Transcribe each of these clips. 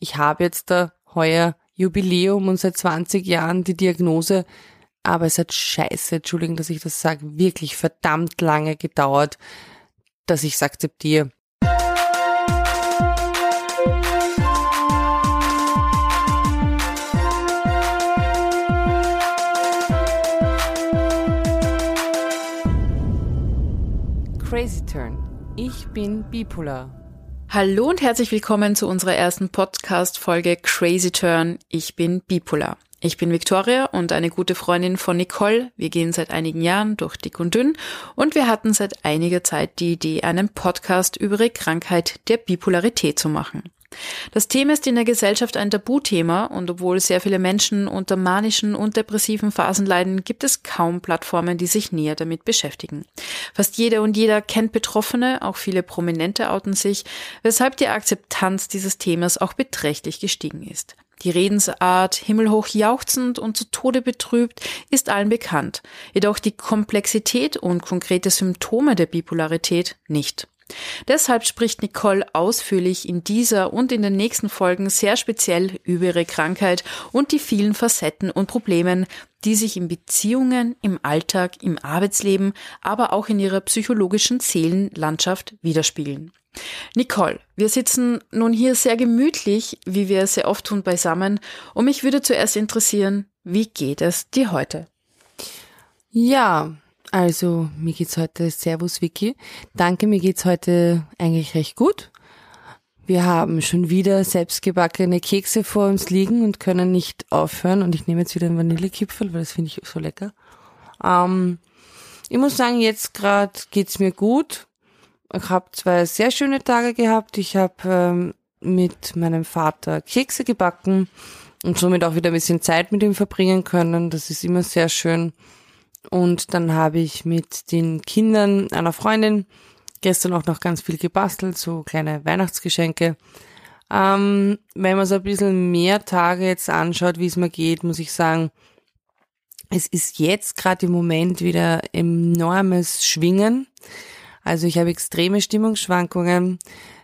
ich habe jetzt da heuer Jubiläum und seit 20 Jahren die Diagnose, aber es hat scheiße, Entschuldigung, dass ich das sage, wirklich verdammt lange gedauert, dass ich es akzeptiere. Crazy Turn. Ich bin bipolar. Hallo und herzlich willkommen zu unserer ersten Podcast-Folge Crazy Turn. Ich bin bipolar. Ich bin Victoria und eine gute Freundin von Nicole. Wir gehen seit einigen Jahren durch dick und dünn und wir hatten seit einiger Zeit die Idee, einen Podcast über ihre Krankheit der Bipolarität zu machen. Das Thema ist in der Gesellschaft ein Tabuthema und obwohl sehr viele Menschen unter manischen und depressiven Phasen leiden, gibt es kaum Plattformen, die sich näher damit beschäftigen. Fast jeder und jeder kennt Betroffene, auch viele Prominente outen sich, weshalb die Akzeptanz dieses Themas auch beträchtlich gestiegen ist. Die Redensart, himmelhoch jauchzend und zu Tode betrübt, ist allen bekannt, jedoch die Komplexität und konkrete Symptome der Bipolarität nicht. Deshalb spricht Nicole ausführlich in dieser und in den nächsten Folgen sehr speziell über ihre Krankheit und die vielen Facetten und Problemen, die sich in Beziehungen, im Alltag, im Arbeitsleben, aber auch in ihrer psychologischen Seelenlandschaft widerspiegeln. Nicole, wir sitzen nun hier sehr gemütlich, wie wir es sehr oft tun, beisammen, und mich würde zuerst interessieren, wie geht es dir heute? Ja, also, mir geht's heute, Servus Vicky. Danke, mir geht's heute eigentlich recht gut. Wir haben schon wieder selbstgebackene Kekse vor uns liegen und können nicht aufhören. Und ich nehme jetzt wieder einen Vanillekipfel, weil das finde ich so lecker. Ähm, ich muss sagen, jetzt gerade geht's mir gut. Ich habe zwei sehr schöne Tage gehabt. Ich habe ähm, mit meinem Vater Kekse gebacken und somit auch wieder ein bisschen Zeit mit ihm verbringen können. Das ist immer sehr schön. Und dann habe ich mit den Kindern einer Freundin gestern auch noch ganz viel gebastelt, so kleine Weihnachtsgeschenke. Ähm, wenn man so ein bisschen mehr Tage jetzt anschaut, wie es mir geht, muss ich sagen, es ist jetzt gerade im Moment wieder enormes Schwingen. Also ich habe extreme Stimmungsschwankungen.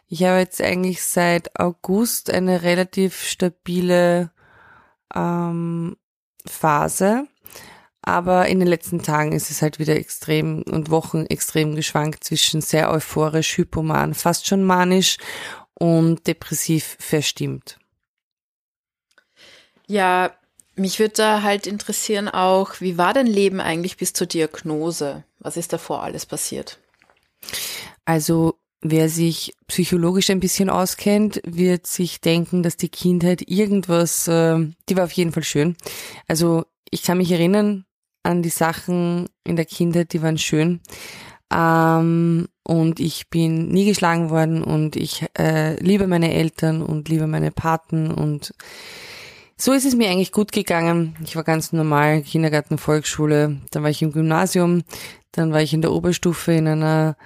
Ich habe jetzt eigentlich seit August eine relativ stabile ähm, Phase. Aber in den letzten Tagen ist es halt wieder extrem und Wochen extrem geschwankt zwischen sehr euphorisch, hypoman, fast schon manisch und depressiv verstimmt. Ja, mich würde da halt interessieren auch, wie war dein Leben eigentlich bis zur Diagnose? Was ist davor alles passiert? Also Wer sich psychologisch ein bisschen auskennt, wird sich denken, dass die Kindheit irgendwas, äh, die war auf jeden Fall schön. Also ich kann mich erinnern, an die Sachen in der Kindheit, die waren schön. Ähm, und ich bin nie geschlagen worden und ich äh, liebe meine Eltern und liebe meine Paten und so ist es mir eigentlich gut gegangen. Ich war ganz normal, Kindergarten, Volksschule, dann war ich im Gymnasium, dann war ich in der Oberstufe in einer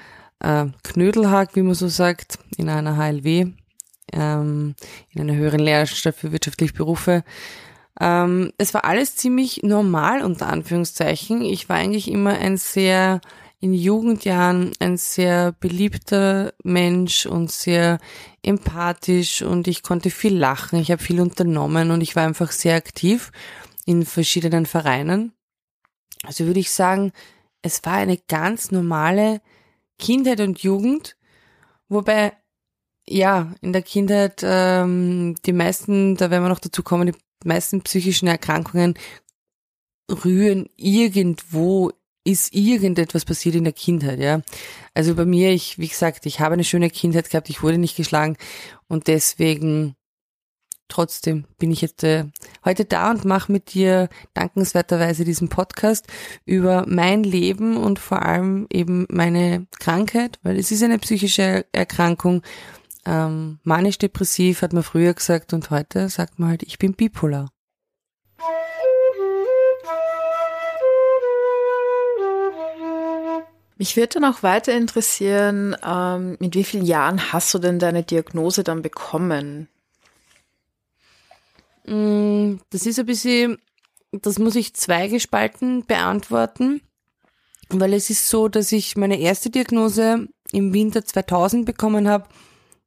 äh, Knödelhag, wie man so sagt, in einer HLW, ähm, in einer höheren Lehranstalt für wirtschaftliche Berufe ähm, es war alles ziemlich normal unter Anführungszeichen. Ich war eigentlich immer ein sehr in Jugendjahren ein sehr beliebter Mensch und sehr empathisch und ich konnte viel lachen. Ich habe viel unternommen und ich war einfach sehr aktiv in verschiedenen Vereinen. Also würde ich sagen, es war eine ganz normale Kindheit und Jugend, wobei ja in der Kindheit ähm, die meisten, da werden wir noch dazu kommen, die meisten psychischen Erkrankungen rühren irgendwo ist irgendetwas passiert in der Kindheit, ja. Also bei mir, ich, wie gesagt, ich habe eine schöne Kindheit gehabt, ich wurde nicht geschlagen und deswegen trotzdem bin ich jetzt äh, heute da und mache mit dir dankenswerterweise diesen Podcast über mein Leben und vor allem eben meine Krankheit, weil es ist eine psychische Erkrankung ähm, manisch-depressiv hat man früher gesagt und heute sagt man halt, ich bin bipolar. Mich würde dann auch weiter interessieren, ähm, mit wie vielen Jahren hast du denn deine Diagnose dann bekommen? Mm, das ist ein bisschen, das muss ich zweigespalten beantworten, weil es ist so, dass ich meine erste Diagnose im Winter 2000 bekommen habe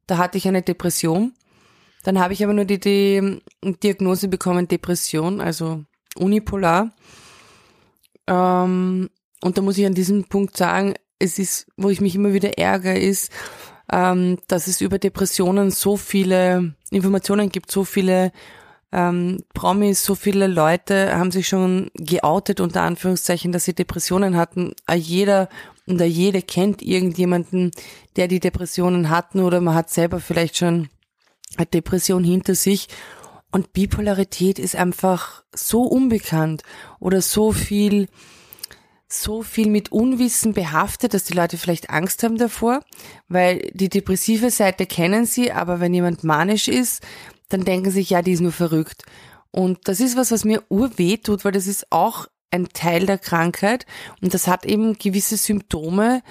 da hatte ich eine Depression. Dann habe ich aber nur die, die Diagnose bekommen, Depression, also unipolar. Ähm, und da muss ich an diesem Punkt sagen, es ist, wo ich mich immer wieder ärgere, ist, ähm, dass es über Depressionen so viele Informationen gibt, so viele ähm, Promis, so viele Leute haben sich schon geoutet, unter Anführungszeichen, dass sie Depressionen hatten. Jeder und jede kennt irgendjemanden, der die Depressionen hatten oder man hat selber vielleicht schon eine Depression hinter sich. Und Bipolarität ist einfach so unbekannt oder so viel so viel mit Unwissen behaftet, dass die Leute vielleicht Angst haben davor, weil die depressive Seite kennen sie, aber wenn jemand manisch ist, dann denken sie sich, ja, die ist nur verrückt. Und das ist was, was mir urweh tut, weil das ist auch ein Teil der Krankheit und das hat eben gewisse Symptome,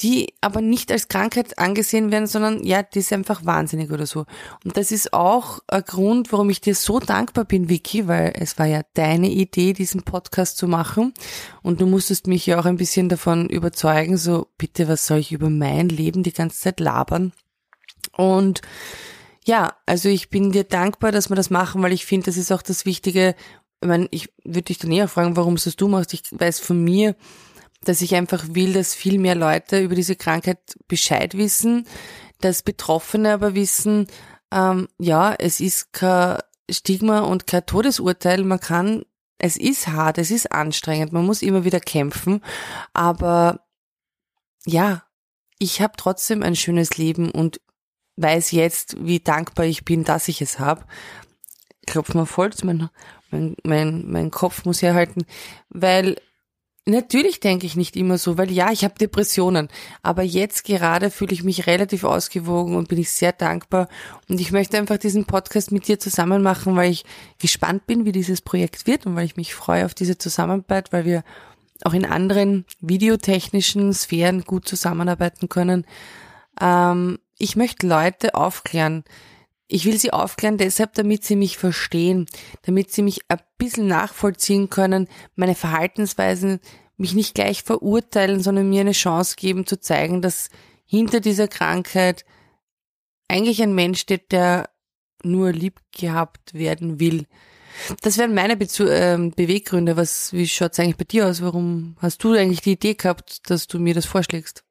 die aber nicht als Krankheit angesehen werden, sondern ja, die ist einfach wahnsinnig oder so. Und das ist auch ein Grund, warum ich dir so dankbar bin, Vicky, weil es war ja deine Idee, diesen Podcast zu machen. Und du musstest mich ja auch ein bisschen davon überzeugen, so bitte, was soll ich über mein Leben die ganze Zeit labern? Und ja, also ich bin dir dankbar, dass wir das machen, weil ich finde, das ist auch das Wichtige. Ich meine, ich würde dich dann eher fragen, warum es das du machst. Ich weiß von mir, dass ich einfach will, dass viel mehr Leute über diese Krankheit Bescheid wissen, dass Betroffene aber wissen, ähm, ja, es ist kein Stigma und kein Todesurteil. Man kann, es ist hart, es ist anstrengend, man muss immer wieder kämpfen, aber ja, ich habe trotzdem ein schönes Leben und weiß jetzt, wie dankbar ich bin, dass ich es habe. Klopf mal voll, mein, mein, mein, mein Kopf muss herhalten, weil Natürlich denke ich nicht immer so, weil ja, ich habe Depressionen, aber jetzt gerade fühle ich mich relativ ausgewogen und bin ich sehr dankbar und ich möchte einfach diesen Podcast mit dir zusammen machen, weil ich gespannt bin, wie dieses Projekt wird und weil ich mich freue auf diese Zusammenarbeit, weil wir auch in anderen videotechnischen Sphären gut zusammenarbeiten können. Ähm, ich möchte Leute aufklären. Ich will sie aufklären deshalb, damit sie mich verstehen, damit sie mich ein bisschen nachvollziehen können, meine Verhaltensweisen, mich nicht gleich verurteilen, sondern mir eine Chance geben zu zeigen, dass hinter dieser Krankheit eigentlich ein Mensch steht, der nur lieb gehabt werden will. Das wären meine Bezu äh, Beweggründe. Was, wie schaut's eigentlich bei dir aus? Warum hast du eigentlich die Idee gehabt, dass du mir das vorschlägst?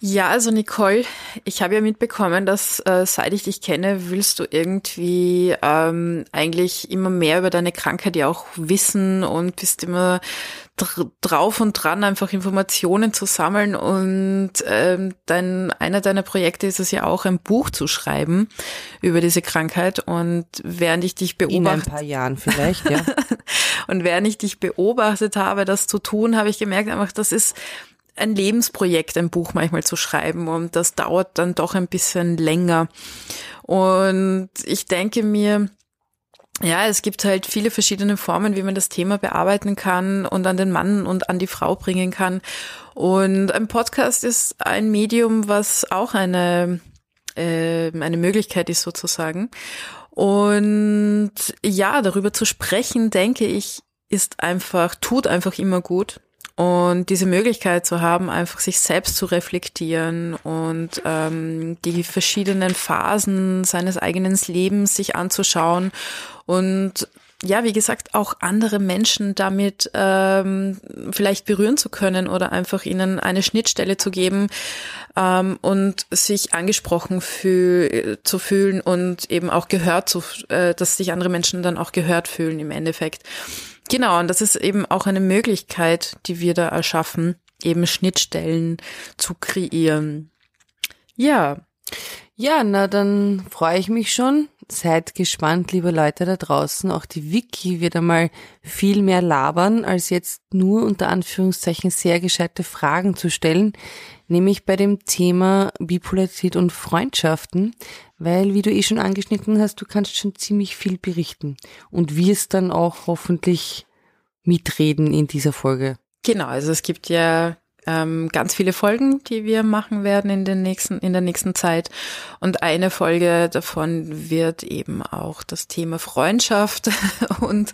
Ja, also Nicole, ich habe ja mitbekommen, dass äh, seit ich dich kenne, willst du irgendwie ähm, eigentlich immer mehr über deine Krankheit ja auch wissen und bist immer dr drauf und dran, einfach Informationen zu sammeln. Und ähm, dein, einer deiner Projekte ist es ja auch, ein Buch zu schreiben über diese Krankheit. Und während ich dich beobachtet... In ein paar Jahren vielleicht, ja. und während ich dich beobachtet habe, das zu tun, habe ich gemerkt einfach, das ist ein Lebensprojekt, ein Buch manchmal zu schreiben und das dauert dann doch ein bisschen länger. Und ich denke mir, ja, es gibt halt viele verschiedene Formen, wie man das Thema bearbeiten kann und an den Mann und an die Frau bringen kann. Und ein Podcast ist ein Medium, was auch eine, äh, eine Möglichkeit ist sozusagen. Und ja, darüber zu sprechen, denke ich, ist einfach, tut einfach immer gut. Und diese Möglichkeit zu haben, einfach sich selbst zu reflektieren und ähm, die verschiedenen Phasen seines eigenen Lebens sich anzuschauen und ja, wie gesagt, auch andere Menschen damit ähm, vielleicht berühren zu können oder einfach ihnen eine Schnittstelle zu geben ähm, und sich angesprochen fühl zu fühlen und eben auch gehört zu, äh, dass sich andere Menschen dann auch gehört fühlen im Endeffekt. Genau, und das ist eben auch eine Möglichkeit, die wir da erschaffen, eben Schnittstellen zu kreieren. Ja. Ja, na dann freue ich mich schon. Seid gespannt, liebe Leute da draußen. Auch die Wiki wird einmal viel mehr labern, als jetzt nur unter Anführungszeichen sehr gescheite Fragen zu stellen, nämlich bei dem Thema Bipolarität und Freundschaften, weil, wie du eh schon angeschnitten hast, du kannst schon ziemlich viel berichten und wirst dann auch hoffentlich mitreden in dieser Folge. Genau, also es gibt ja ähm, ganz viele Folgen, die wir machen werden in den nächsten, in der nächsten Zeit. Und eine Folge davon wird eben auch das Thema Freundschaft und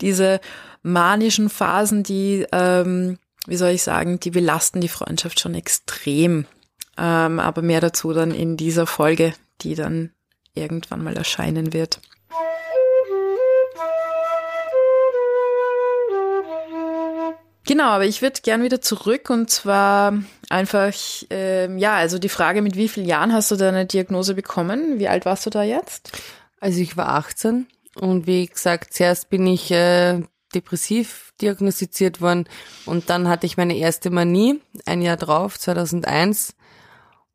diese manischen Phasen, die, ähm, wie soll ich sagen, die belasten die Freundschaft schon extrem. Ähm, aber mehr dazu dann in dieser Folge, die dann irgendwann mal erscheinen wird. Genau, aber ich würde gern wieder zurück und zwar einfach, äh, ja, also die Frage, mit wie vielen Jahren hast du deine Diagnose bekommen? Wie alt warst du da jetzt? Also ich war 18 und wie gesagt, zuerst bin ich äh, depressiv diagnostiziert worden und dann hatte ich meine erste Manie, ein Jahr drauf, 2001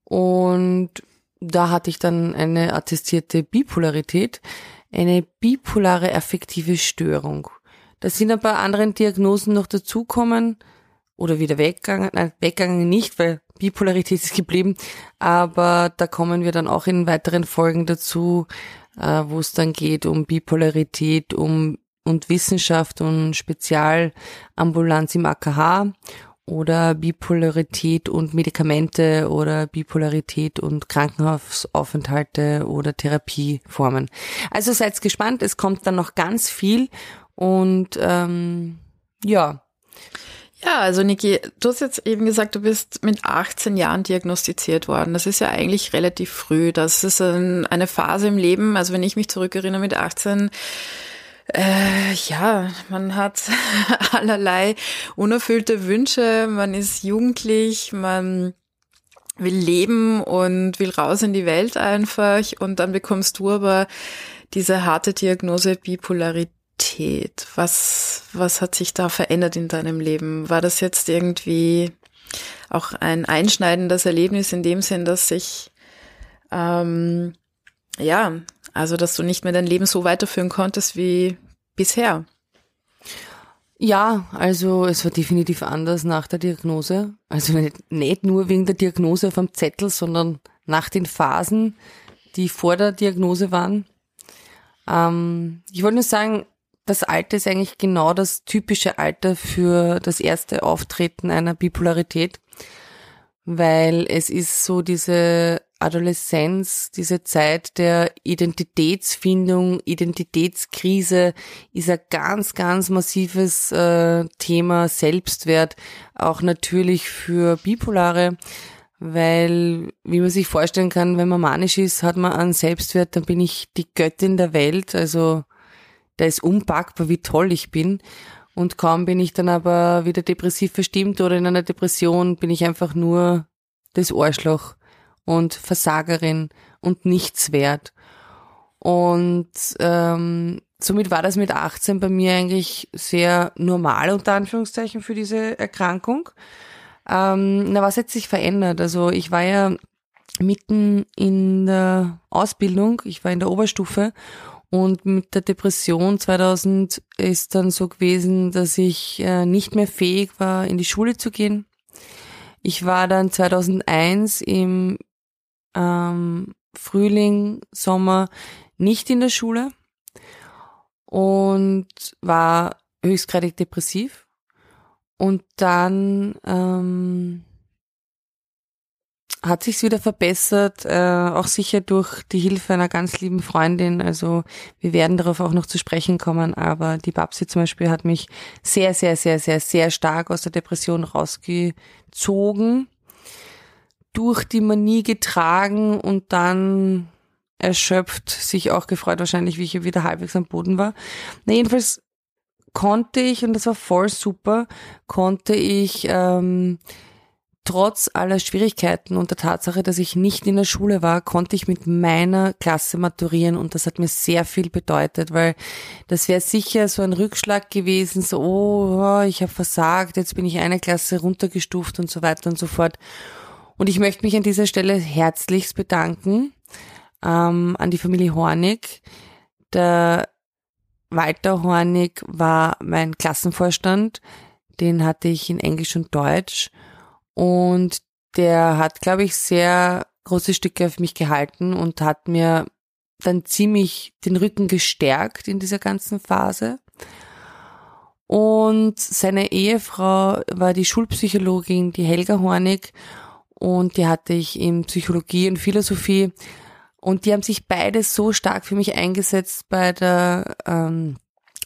und da hatte ich dann eine attestierte Bipolarität, eine bipolare affektive Störung. Da sind ein paar anderen Diagnosen noch dazukommen oder wieder weggegangen, nein, weggegangen nicht, weil Bipolarität ist geblieben, aber da kommen wir dann auch in weiteren Folgen dazu, äh, wo es dann geht um Bipolarität, um und Wissenschaft und Spezialambulanz im AKH oder Bipolarität und Medikamente oder Bipolarität und Krankenhausaufenthalte oder Therapieformen. Also seid gespannt, es kommt dann noch ganz viel und ähm, ja. Ja, also Niki, du hast jetzt eben gesagt, du bist mit 18 Jahren diagnostiziert worden. Das ist ja eigentlich relativ früh. Das ist ein, eine Phase im Leben, also wenn ich mich zurückerinnere mit 18, äh, ja, man hat allerlei unerfüllte Wünsche, man ist jugendlich, man will leben und will raus in die Welt einfach und dann bekommst du aber diese harte Diagnose Bipolarität Pubertät? Was, was hat sich da verändert in deinem Leben? War das jetzt irgendwie auch ein einschneidendes Erlebnis in dem Sinn, dass sich, ähm, ja, also dass du nicht mehr dein Leben so weiterführen konntest wie bisher? Ja, also es war definitiv anders nach der Diagnose. Also nicht, nicht nur wegen der Diagnose vom Zettel, sondern nach den Phasen, die vor der Diagnose waren. Ähm, ich wollte nur sagen, das Alter ist eigentlich genau das typische Alter für das erste Auftreten einer Bipolarität, weil es ist so diese Adoleszenz, diese Zeit der Identitätsfindung, Identitätskrise ist ein ganz, ganz massives äh, Thema Selbstwert, auch natürlich für Bipolare, weil, wie man sich vorstellen kann, wenn man manisch ist, hat man einen Selbstwert, dann bin ich die Göttin der Welt, also da ist unpackbar, wie toll ich bin. Und kaum bin ich dann aber wieder depressiv verstimmt oder in einer Depression, bin ich einfach nur das Arschloch und Versagerin und nichts wert. Und ähm, somit war das mit 18 bei mir eigentlich sehr normal, unter Anführungszeichen, für diese Erkrankung. Ähm, na, was hat sich verändert? Also ich war ja mitten in der Ausbildung, ich war in der Oberstufe und mit der Depression 2000 ist dann so gewesen, dass ich äh, nicht mehr fähig war, in die Schule zu gehen. Ich war dann 2001 im ähm, Frühling, Sommer nicht in der Schule und war höchstgradig depressiv. Und dann ähm, hat sich's wieder verbessert, äh, auch sicher durch die Hilfe einer ganz lieben Freundin. Also wir werden darauf auch noch zu sprechen kommen, aber die Babsi zum Beispiel hat mich sehr, sehr, sehr, sehr, sehr stark aus der Depression rausgezogen, durch die Manie getragen und dann erschöpft, sich auch gefreut wahrscheinlich, wie ich wieder halbwegs am Boden war. Na, jedenfalls konnte ich, und das war voll super, konnte ich ähm, trotz aller Schwierigkeiten und der Tatsache, dass ich nicht in der Schule war, konnte ich mit meiner Klasse maturieren und das hat mir sehr viel bedeutet, weil das wäre sicher so ein Rückschlag gewesen, so, oh, ich habe versagt, jetzt bin ich eine Klasse runtergestuft und so weiter und so fort. Und ich möchte mich an dieser Stelle herzlichst bedanken ähm, an die Familie Hornig. Der Walter Hornig war mein Klassenvorstand, den hatte ich in Englisch und Deutsch und der hat, glaube ich, sehr große Stücke auf mich gehalten und hat mir dann ziemlich den Rücken gestärkt in dieser ganzen Phase. Und seine Ehefrau war die Schulpsychologin, die Helga Hornig, und die hatte ich in Psychologie und Philosophie. Und die haben sich beide so stark für mich eingesetzt bei der ähm,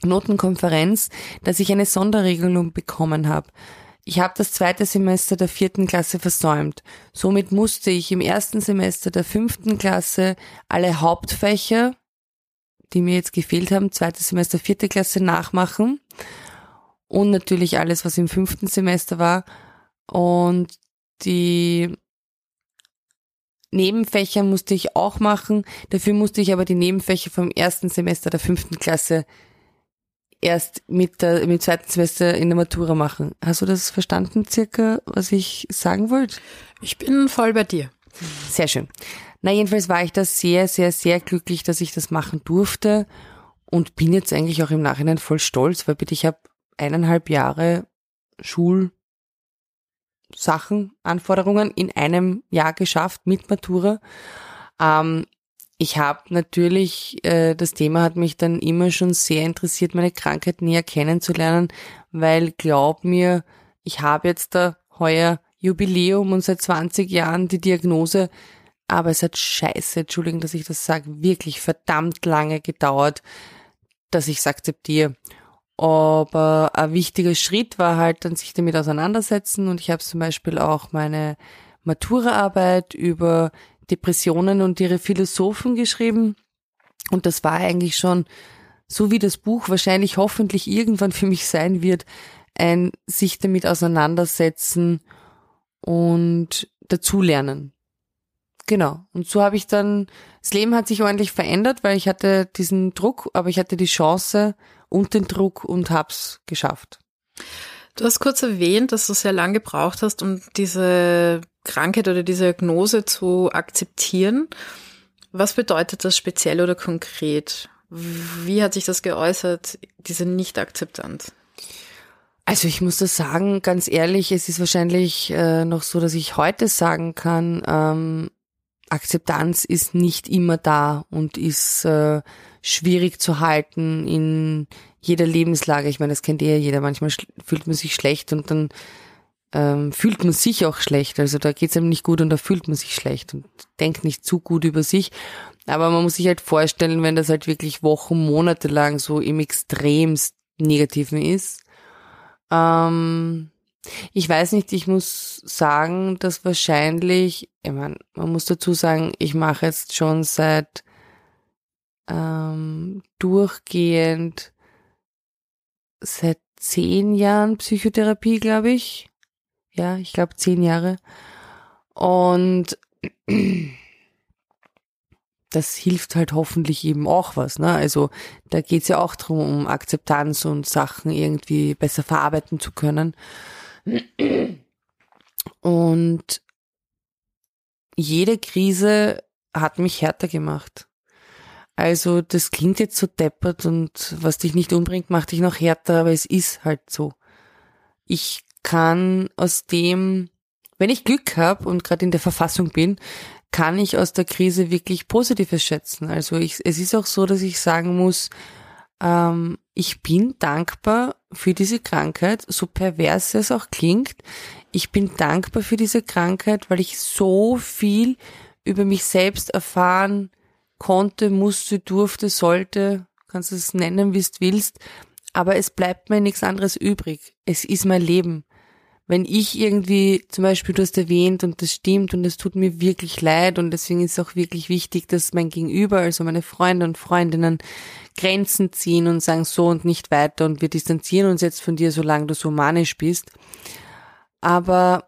Notenkonferenz, dass ich eine Sonderregelung bekommen habe. Ich habe das zweite Semester der vierten Klasse versäumt. Somit musste ich im ersten Semester der fünften Klasse alle Hauptfächer, die mir jetzt gefehlt haben, zweites Semester vierte Klasse nachmachen und natürlich alles, was im fünften Semester war. Und die Nebenfächer musste ich auch machen. Dafür musste ich aber die Nebenfächer vom ersten Semester der fünften Klasse erst mit der, mit zweiten Semester in der Matura machen. Hast du das verstanden, circa, was ich sagen wollte? Ich bin voll bei dir. Sehr schön. Na, jedenfalls war ich da sehr, sehr, sehr glücklich, dass ich das machen durfte und bin jetzt eigentlich auch im Nachhinein voll stolz, weil bitte ich habe eineinhalb Jahre Schulsachen, Anforderungen in einem Jahr geschafft mit Matura. Ähm, ich habe natürlich, äh, das Thema hat mich dann immer schon sehr interessiert, meine Krankheit näher kennenzulernen, weil glaub mir, ich habe jetzt da heuer Jubiläum und seit 20 Jahren die Diagnose, aber es hat scheiße, Entschuldigung, dass ich das sage, wirklich verdammt lange gedauert, dass ich es akzeptiere. Aber ein wichtiger Schritt war halt dann sich damit auseinandersetzen und ich habe zum Beispiel auch meine Maturaarbeit über Depressionen und ihre Philosophen geschrieben. Und das war eigentlich schon, so wie das Buch wahrscheinlich hoffentlich irgendwann für mich sein wird, ein sich damit auseinandersetzen und dazulernen. Genau. Und so habe ich dann, das Leben hat sich ordentlich verändert, weil ich hatte diesen Druck, aber ich hatte die Chance und den Druck und hab's geschafft. Du hast kurz erwähnt, dass du sehr lange gebraucht hast, um diese Krankheit oder diese Diagnose zu akzeptieren. Was bedeutet das speziell oder konkret? Wie hat sich das geäußert, diese Nicht-Akzeptanz? Also ich muss das sagen, ganz ehrlich, es ist wahrscheinlich äh, noch so, dass ich heute sagen kann, ähm, Akzeptanz ist nicht immer da und ist äh, schwierig zu halten in jeder Lebenslage. Ich meine, das kennt eh jeder. Manchmal fühlt man sich schlecht und dann ähm, fühlt man sich auch schlecht. Also da geht's einem nicht gut und da fühlt man sich schlecht und denkt nicht zu gut über sich. Aber man muss sich halt vorstellen, wenn das halt wirklich Wochen, Monate lang so im extremst Negativen ist. Ähm, ich weiß nicht, ich muss sagen, dass wahrscheinlich, ich meine, man muss dazu sagen, ich mache jetzt schon seit ähm, durchgehend seit zehn Jahren Psychotherapie, glaube ich ja, ich glaube zehn Jahre. Und das hilft halt hoffentlich eben auch was. Ne? Also da geht's ja auch drum, um Akzeptanz und Sachen irgendwie besser verarbeiten zu können. Und jede Krise hat mich härter gemacht. Also das klingt jetzt so deppert und was dich nicht umbringt, macht dich noch härter, aber es ist halt so. Ich kann aus dem, wenn ich Glück habe und gerade in der Verfassung bin, kann ich aus der Krise wirklich Positives schätzen. Also ich, es ist auch so, dass ich sagen muss, ähm, ich bin dankbar für diese Krankheit, so pervers es auch klingt. Ich bin dankbar für diese Krankheit, weil ich so viel über mich selbst erfahren konnte, musste, durfte, sollte, kannst es nennen, wie du willst, aber es bleibt mir nichts anderes übrig. Es ist mein Leben wenn ich irgendwie, zum Beispiel, du hast erwähnt und das stimmt und es tut mir wirklich leid und deswegen ist es auch wirklich wichtig, dass mein Gegenüber, also meine Freunde und Freundinnen, Grenzen ziehen und sagen so und nicht weiter und wir distanzieren uns jetzt von dir, solange du so manisch bist. Aber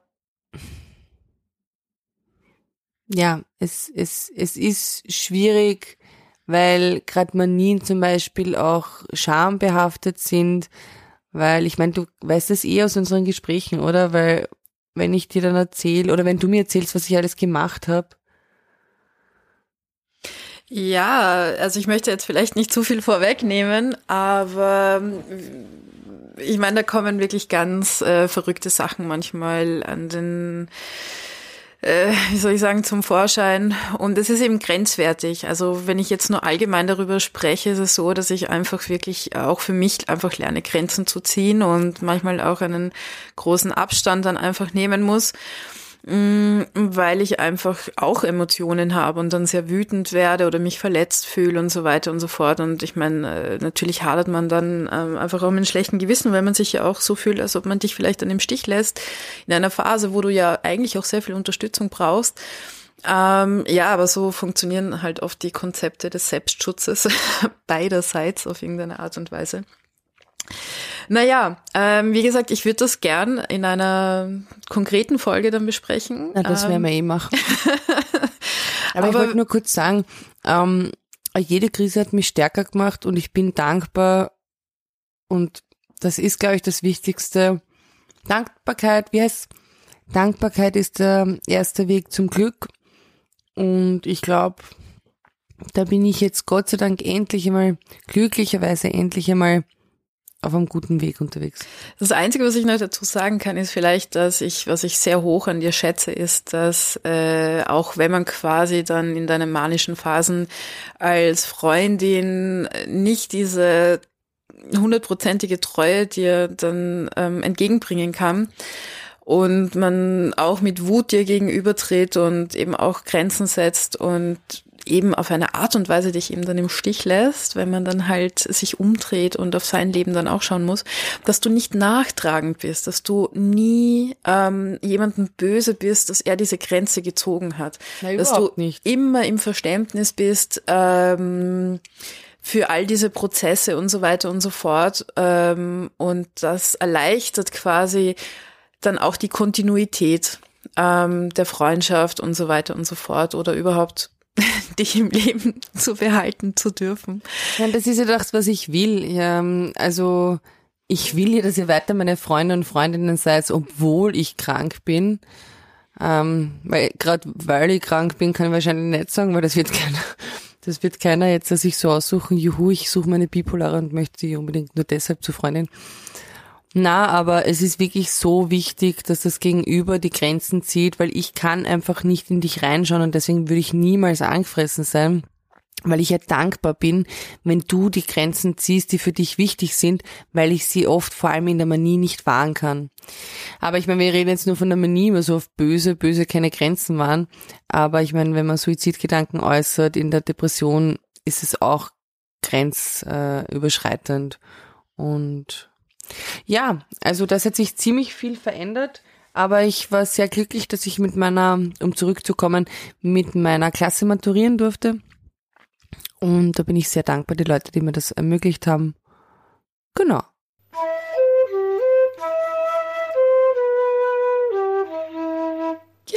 ja, es, es, es ist schwierig, weil gerade Manien zum Beispiel auch schambehaftet sind weil ich meine, du weißt es eh aus unseren Gesprächen, oder? Weil wenn ich dir dann erzähle oder wenn du mir erzählst, was ich alles gemacht habe. Ja, also ich möchte jetzt vielleicht nicht zu viel vorwegnehmen, aber ich meine, da kommen wirklich ganz äh, verrückte Sachen manchmal an den äh, wie soll ich sagen, zum Vorschein. Und es ist eben grenzwertig. Also wenn ich jetzt nur allgemein darüber spreche, ist es so, dass ich einfach wirklich auch für mich einfach lerne, Grenzen zu ziehen und manchmal auch einen großen Abstand dann einfach nehmen muss. Mm, weil ich einfach auch Emotionen habe und dann sehr wütend werde oder mich verletzt fühle und so weiter und so fort. Und ich meine, äh, natürlich hadert man dann ähm, einfach auch mit einem schlechten Gewissen, weil man sich ja auch so fühlt, als ob man dich vielleicht dann im Stich lässt, in einer Phase, wo du ja eigentlich auch sehr viel Unterstützung brauchst. Ähm, ja, aber so funktionieren halt oft die Konzepte des Selbstschutzes beiderseits auf irgendeine Art und Weise. Naja, ähm, wie gesagt, ich würde das gern in einer konkreten Folge dann besprechen. Na, das werden wir eh machen. Aber, Aber ich wollte nur kurz sagen, ähm, jede Krise hat mich stärker gemacht und ich bin dankbar und das ist, glaube ich, das Wichtigste. Dankbarkeit, wie heißt Dankbarkeit ist der erste Weg zum Glück und ich glaube, da bin ich jetzt Gott sei Dank endlich einmal, glücklicherweise endlich einmal auf einem guten Weg unterwegs. Das Einzige, was ich noch dazu sagen kann, ist vielleicht, dass ich, was ich sehr hoch an dir schätze, ist, dass äh, auch wenn man quasi dann in deinen manischen Phasen als Freundin nicht diese hundertprozentige Treue dir dann ähm, entgegenbringen kann, und man auch mit Wut dir gegenübertritt und eben auch Grenzen setzt und eben auf eine Art und Weise dich eben dann im Stich lässt, wenn man dann halt sich umdreht und auf sein Leben dann auch schauen muss, dass du nicht nachtragend bist, dass du nie ähm, jemanden böse bist, dass er diese Grenze gezogen hat, Na, dass du nicht. immer im Verständnis bist. Ähm, für all diese Prozesse und so weiter und so fort. Ähm, und das erleichtert quasi dann auch die Kontinuität ähm, der Freundschaft und so weiter und so fort oder überhaupt dich im Leben zu behalten zu dürfen. Ja, das ist ja das, was ich will. Also ich will ja, dass ihr weiter meine Freunde und Freundinnen seid, obwohl ich krank bin. Ähm, weil gerade weil ich krank bin, kann ich wahrscheinlich nicht sagen, weil das wird keiner, das wird keiner jetzt sich so aussuchen, juhu, ich suche meine Bipolare und möchte sie unbedingt nur deshalb zu Freundin. Na, aber es ist wirklich so wichtig, dass das Gegenüber die Grenzen zieht, weil ich kann einfach nicht in dich reinschauen und deswegen würde ich niemals angefressen sein, weil ich ja dankbar bin, wenn du die Grenzen ziehst, die für dich wichtig sind, weil ich sie oft vor allem in der Manie nicht wahren kann. Aber ich meine, wir reden jetzt nur von der Manie, wo so oft böse, böse keine Grenzen waren. Aber ich meine, wenn man Suizidgedanken äußert in der Depression, ist es auch grenzüberschreitend. Und ja, also das hat sich ziemlich viel verändert. Aber ich war sehr glücklich, dass ich mit meiner, um zurückzukommen, mit meiner Klasse maturieren durfte. Und da bin ich sehr dankbar, die Leute, die mir das ermöglicht haben. Genau.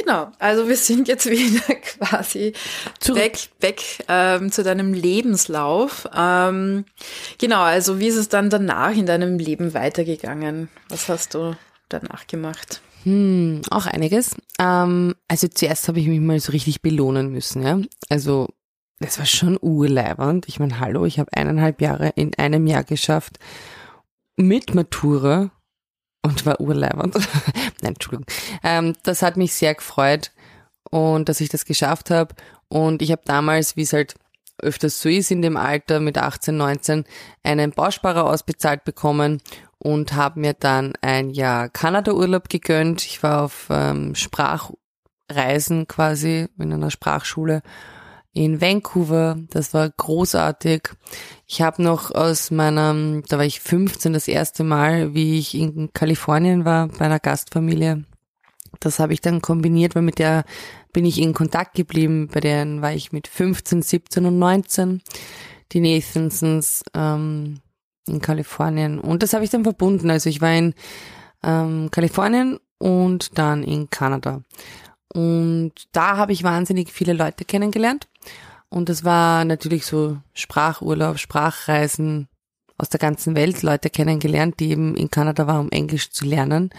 Genau, also wir sind jetzt wieder quasi Zurück. weg, weg ähm, zu deinem Lebenslauf. Ähm, genau, also wie ist es dann danach in deinem Leben weitergegangen? Was hast du danach gemacht? Hm, auch einiges. Ähm, also zuerst habe ich mich mal so richtig belohnen müssen, ja. Also das war schon urleibernd. Ich meine, hallo, ich habe eineinhalb Jahre in einem Jahr geschafft mit Matura und war urleibend. Nein, Entschuldigung. Ähm, das hat mich sehr gefreut und dass ich das geschafft habe. Und ich habe damals, wie es halt öfters so ist in dem Alter mit 18, 19, einen Bausparer ausbezahlt bekommen und habe mir dann ein Jahr Kanada-Urlaub gegönnt. Ich war auf ähm, Sprachreisen quasi in einer Sprachschule in Vancouver. Das war großartig. Ich habe noch aus meinem, da war ich 15 das erste Mal, wie ich in Kalifornien war bei einer Gastfamilie. Das habe ich dann kombiniert, weil mit der bin ich in Kontakt geblieben. Bei denen war ich mit 15, 17 und 19. Die Nathansons ähm, in Kalifornien. Und das habe ich dann verbunden. Also ich war in ähm, Kalifornien und dann in Kanada. Und da habe ich wahnsinnig viele Leute kennengelernt. Und das war natürlich so Sprachurlaub, Sprachreisen aus der ganzen Welt, Leute kennengelernt, die eben in Kanada waren, um Englisch zu lernen.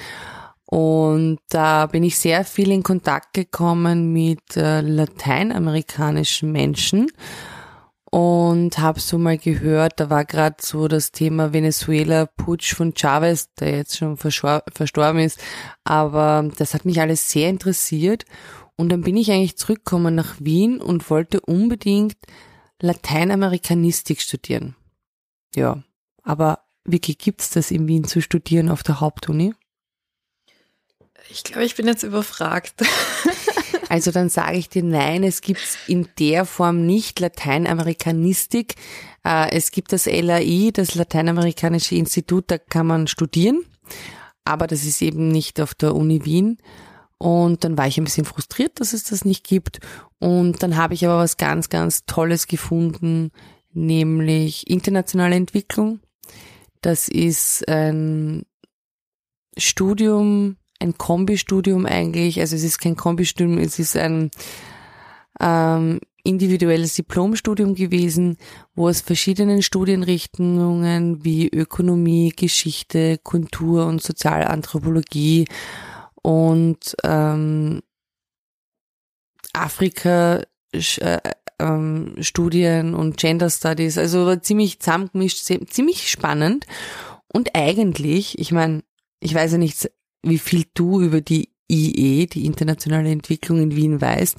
Und da bin ich sehr viel in Kontakt gekommen mit äh, lateinamerikanischen Menschen und habe so mal gehört, da war gerade so das Thema Venezuela Putsch von Chavez, der jetzt schon verstorben ist, aber das hat mich alles sehr interessiert und dann bin ich eigentlich zurückgekommen nach Wien und wollte unbedingt Lateinamerikanistik studieren. Ja, aber wie gibt's das in Wien zu studieren auf der Hauptuni? Ich glaube, ich bin jetzt überfragt. Also dann sage ich dir nein, es gibt in der Form nicht Lateinamerikanistik. Äh, es gibt das LAI, das Lateinamerikanische Institut, da kann man studieren, aber das ist eben nicht auf der Uni Wien. Und dann war ich ein bisschen frustriert, dass es das nicht gibt. Und dann habe ich aber was ganz, ganz Tolles gefunden, nämlich internationale Entwicklung. Das ist ein Studium, ein Kombistudium eigentlich. Also es ist kein Kombistudium, es ist ein ähm, individuelles Diplomstudium gewesen, wo aus verschiedenen Studienrichtungen wie Ökonomie, Geschichte, Kultur und Sozialanthropologie und ähm, Afrika äh, ähm, und Gender Studies, also ziemlich zusammengemischt, ziemlich spannend. Und eigentlich, ich meine, ich weiß ja nicht, wie viel du über die IE, die internationale Entwicklung in Wien weißt,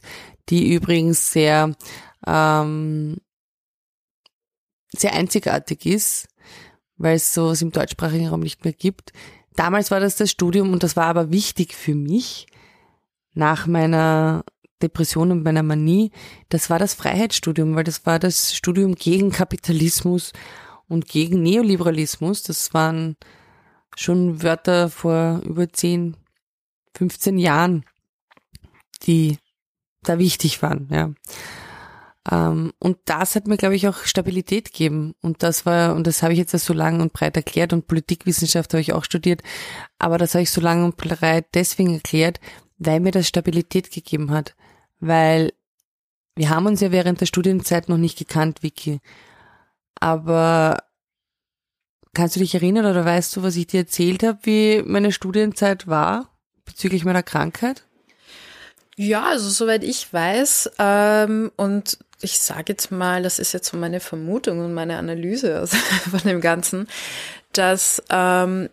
die übrigens sehr, ähm, sehr einzigartig ist, weil es sowas im deutschsprachigen Raum nicht mehr gibt. Damals war das das Studium und das war aber wichtig für mich nach meiner Depression und meiner Manie. Das war das Freiheitsstudium, weil das war das Studium gegen Kapitalismus und gegen Neoliberalismus. Das waren schon Wörter vor über 10, 15 Jahren, die da wichtig waren, ja. Ähm, und das hat mir, glaube ich, auch Stabilität gegeben. Und das war, und das habe ich jetzt so lang und breit erklärt und Politikwissenschaft habe ich auch studiert, aber das habe ich so lang und breit deswegen erklärt, weil mir das Stabilität gegeben hat. Weil wir haben uns ja während der Studienzeit noch nicht gekannt, Vicky. Aber kannst du dich erinnern oder weißt du, was ich dir erzählt habe, wie meine Studienzeit war bezüglich meiner Krankheit? Ja, also soweit ich weiß, ähm, und ich sage jetzt mal, das ist jetzt so meine Vermutung und meine Analyse von dem Ganzen, dass ähm,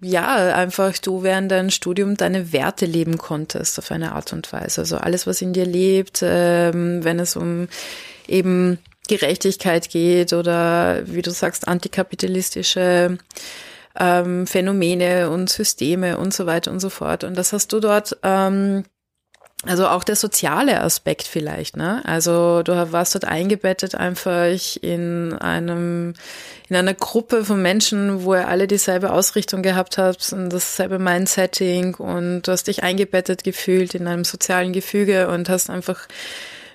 ja einfach du während deinem Studium deine Werte leben konntest auf eine Art und Weise. Also alles, was in dir lebt, ähm, wenn es um eben Gerechtigkeit geht oder wie du sagst, antikapitalistische ähm, Phänomene und Systeme und so weiter und so fort. Und das hast du dort ähm, also auch der soziale Aspekt vielleicht, ne? Also du warst dort eingebettet einfach in einem, in einer Gruppe von Menschen, wo ihr alle dieselbe Ausrichtung gehabt habt und dasselbe Mindsetting und du hast dich eingebettet gefühlt in einem sozialen Gefüge und hast einfach